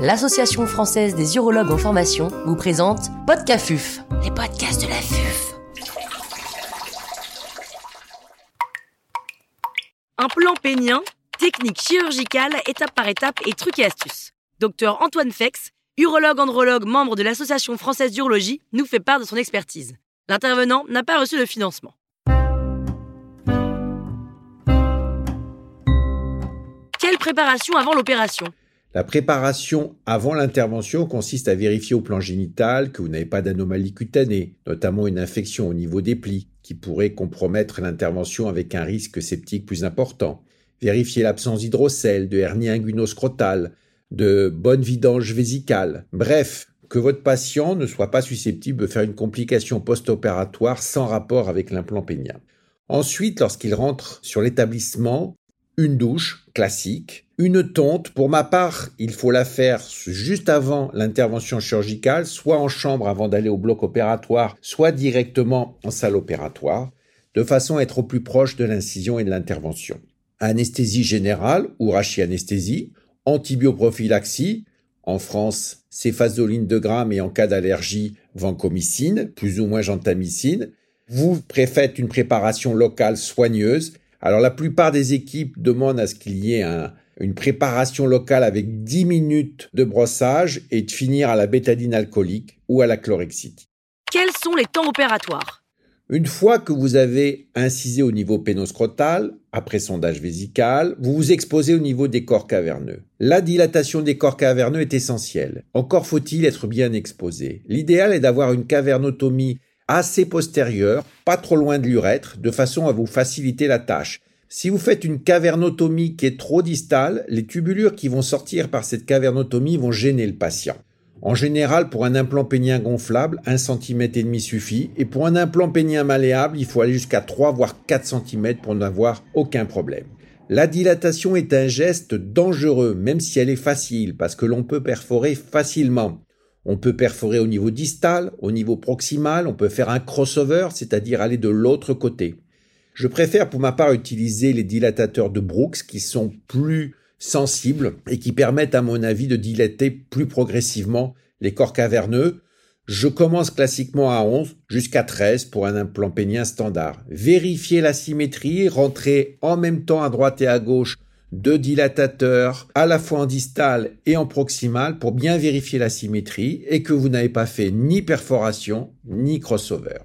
l'Association française des urologues en formation vous présente Podcafuf, les podcasts de la FUF. Un plan pénien, technique chirurgicale, étape par étape et trucs et astuces. Docteur Antoine Fex, urologue andrologue membre de l'Association française d'urologie, nous fait part de son expertise. L'intervenant n'a pas reçu de financement. Quelle préparation avant l'opération? La préparation avant l'intervention consiste à vérifier au plan génital que vous n'avez pas d'anomalie cutanée, notamment une infection au niveau des plis, qui pourrait compromettre l'intervention avec un risque septique plus important. Vérifier l'absence d'hydrocèle, de hernie inguinoscrotale, de bonne vidange vésicale. Bref, que votre patient ne soit pas susceptible de faire une complication post-opératoire sans rapport avec l'implant pénien. Ensuite, lorsqu'il rentre sur l'établissement, une douche classique, une tonte. Pour ma part, il faut la faire juste avant l'intervention chirurgicale, soit en chambre avant d'aller au bloc opératoire, soit directement en salle opératoire, de façon à être au plus proche de l'incision et de l'intervention. Anesthésie générale ou rachianesthésie, antibioprophylaxie, en France, céphazoline de grammes et en cas d'allergie, vancomycine, plus ou moins gentamicine. Vous préfaites une préparation locale soigneuse alors la plupart des équipes demandent à ce qu'il y ait une préparation locale avec 10 minutes de brossage et de finir à la bétadine alcoolique ou à la chlorhexidine. Quels sont les temps opératoires? Une fois que vous avez incisé au niveau pénoscrotal, après sondage vésical, vous vous exposez au niveau des corps caverneux. La dilatation des corps caverneux est essentielle. Encore faut-il être bien exposé. L'idéal est d'avoir une cavernotomie assez postérieure, pas trop loin de l'urètre, de façon à vous faciliter la tâche. Si vous faites une cavernotomie qui est trop distale, les tubulures qui vont sortir par cette cavernotomie vont gêner le patient. En général, pour un implant pénien gonflable, 1 cm et demi suffit, et pour un implant pénien malléable, il faut aller jusqu'à 3 voire 4 cm pour n'avoir aucun problème. La dilatation est un geste dangereux, même si elle est facile, parce que l'on peut perforer facilement. On peut perforer au niveau distal, au niveau proximal, on peut faire un crossover, c'est-à-dire aller de l'autre côté. Je préfère pour ma part utiliser les dilatateurs de Brooks qui sont plus sensibles et qui permettent à mon avis de dilater plus progressivement les corps caverneux. Je commence classiquement à 11 jusqu'à 13 pour un implant pénien standard. Vérifiez la symétrie, rentrez en même temps à droite et à gauche deux dilatateurs à la fois en distal et en proximal pour bien vérifier la symétrie et que vous n'avez pas fait ni perforation ni crossover.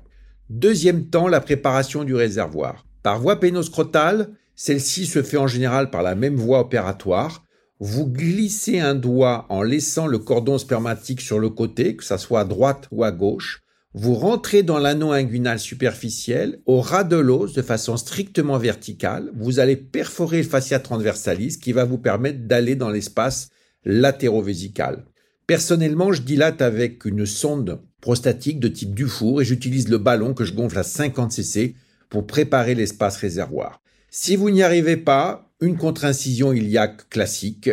Deuxième temps, la préparation du réservoir. Par voie pénoscrotale, celle-ci se fait en général par la même voie opératoire. Vous glissez un doigt en laissant le cordon spermatique sur le côté, que ça soit à droite ou à gauche. Vous rentrez dans l'anneau inguinal superficiel au ras de l'os de façon strictement verticale. Vous allez perforer le fascia transversalis qui va vous permettre d'aller dans l'espace latérovésical. Personnellement, je dilate avec une sonde prostatique de type Dufour et j'utilise le ballon que je gonfle à 50 cc pour préparer l'espace réservoir. Si vous n'y arrivez pas, une contre-incision iliaque classique,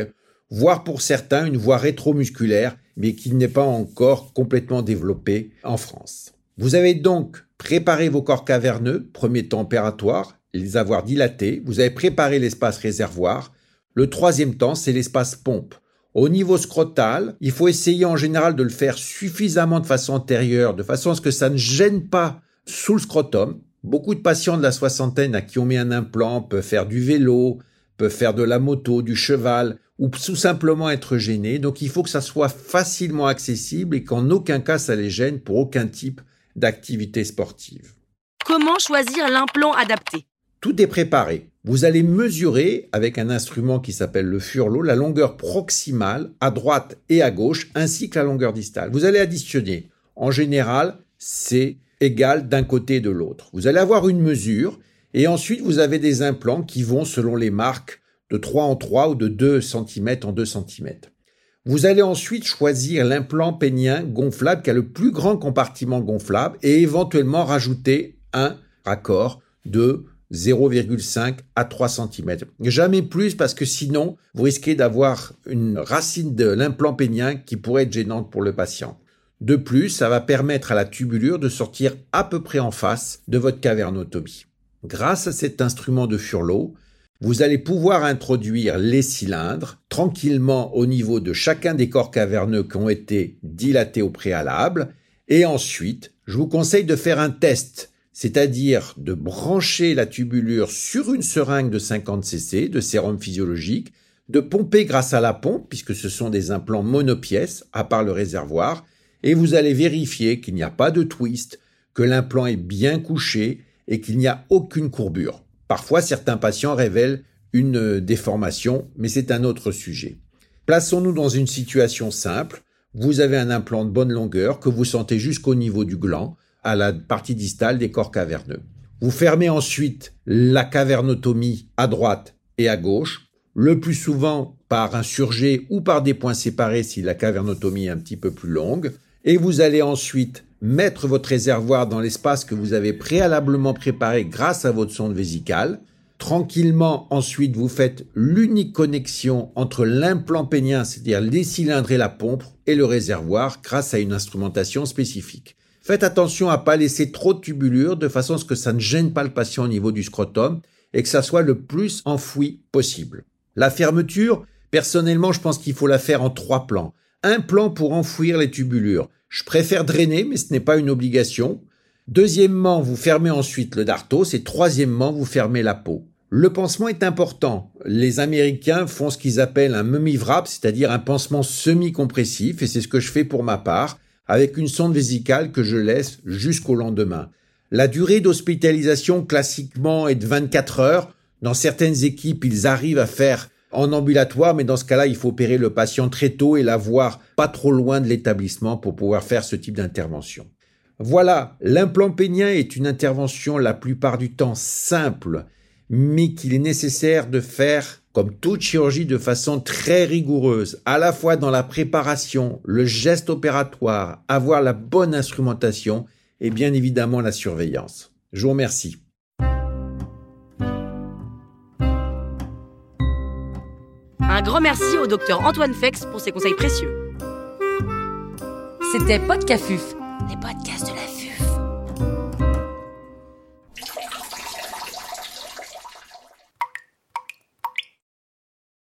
voire pour certains une voie rétromusculaire mais qui n'est pas encore complètement développé en France. Vous avez donc préparé vos corps caverneux, premier temps opératoire, les avoir dilatés, vous avez préparé l'espace réservoir. Le troisième temps, c'est l'espace pompe. Au niveau scrotal, il faut essayer en général de le faire suffisamment de façon antérieure, de façon à ce que ça ne gêne pas sous le scrotum. Beaucoup de patients de la soixantaine à qui on met un implant peuvent faire du vélo, peuvent faire de la moto, du cheval, ou tout simplement être gênés. Donc il faut que ça soit facilement accessible et qu'en aucun cas ça les gêne pour aucun type d'activité sportive. Comment choisir l'implant adapté? Tout est préparé. Vous allez mesurer avec un instrument qui s'appelle le furlot la longueur proximale à droite et à gauche ainsi que la longueur distale. Vous allez additionner. En général, c'est égal d'un côté et de l'autre. Vous allez avoir une mesure et ensuite vous avez des implants qui vont selon les marques de 3 en 3 ou de 2 cm en 2 cm. Vous allez ensuite choisir l'implant pénien gonflable qui a le plus grand compartiment gonflable et éventuellement rajouter un raccord de 0,5 à 3 cm. Jamais plus parce que sinon, vous risquez d'avoir une racine de l'implant pénien qui pourrait être gênante pour le patient. De plus, ça va permettre à la tubulure de sortir à peu près en face de votre cavernotomie. Grâce à cet instrument de furlot, vous allez pouvoir introduire les cylindres tranquillement au niveau de chacun des corps caverneux qui ont été dilatés au préalable. Et ensuite, je vous conseille de faire un test, c'est-à-dire de brancher la tubulure sur une seringue de 50 cc de sérum physiologique, de pomper grâce à la pompe, puisque ce sont des implants monopièces, à part le réservoir, et vous allez vérifier qu'il n'y a pas de twist, que l'implant est bien couché et qu'il n'y a aucune courbure. Parfois, certains patients révèlent une déformation, mais c'est un autre sujet. Plaçons-nous dans une situation simple. Vous avez un implant de bonne longueur que vous sentez jusqu'au niveau du gland, à la partie distale des corps caverneux. Vous fermez ensuite la cavernotomie à droite et à gauche, le plus souvent par un surjet ou par des points séparés si la cavernotomie est un petit peu plus longue, et vous allez ensuite mettre votre réservoir dans l'espace que vous avez préalablement préparé grâce à votre sonde vésicale. Tranquillement, ensuite, vous faites l'unique connexion entre l'implant pénien, c'est-à-dire les cylindres et la pompe, et le réservoir grâce à une instrumentation spécifique. Faites attention à pas laisser trop de tubulures de façon à ce que ça ne gêne pas le patient au niveau du scrotum et que ça soit le plus enfoui possible. La fermeture, personnellement, je pense qu'il faut la faire en trois plans. Un plan pour enfouir les tubulures. Je préfère drainer, mais ce n'est pas une obligation. Deuxièmement, vous fermez ensuite le dartos et troisièmement, vous fermez la peau. Le pansement est important. Les Américains font ce qu'ils appellent un mummy c'est-à-dire un pansement semi-compressif, et c'est ce que je fais pour ma part, avec une sonde vésicale que je laisse jusqu'au lendemain. La durée d'hospitalisation classiquement est de 24 heures. Dans certaines équipes, ils arrivent à faire en ambulatoire, mais dans ce cas-là, il faut opérer le patient très tôt et l'avoir pas trop loin de l'établissement pour pouvoir faire ce type d'intervention. Voilà, l'implant pénien est une intervention la plupart du temps simple, mais qu'il est nécessaire de faire comme toute chirurgie de façon très rigoureuse, à la fois dans la préparation, le geste opératoire, avoir la bonne instrumentation et bien évidemment la surveillance. Je vous remercie. Un grand merci au docteur Antoine Fex pour ses conseils précieux. C'était Podcafuf, les podcasts de la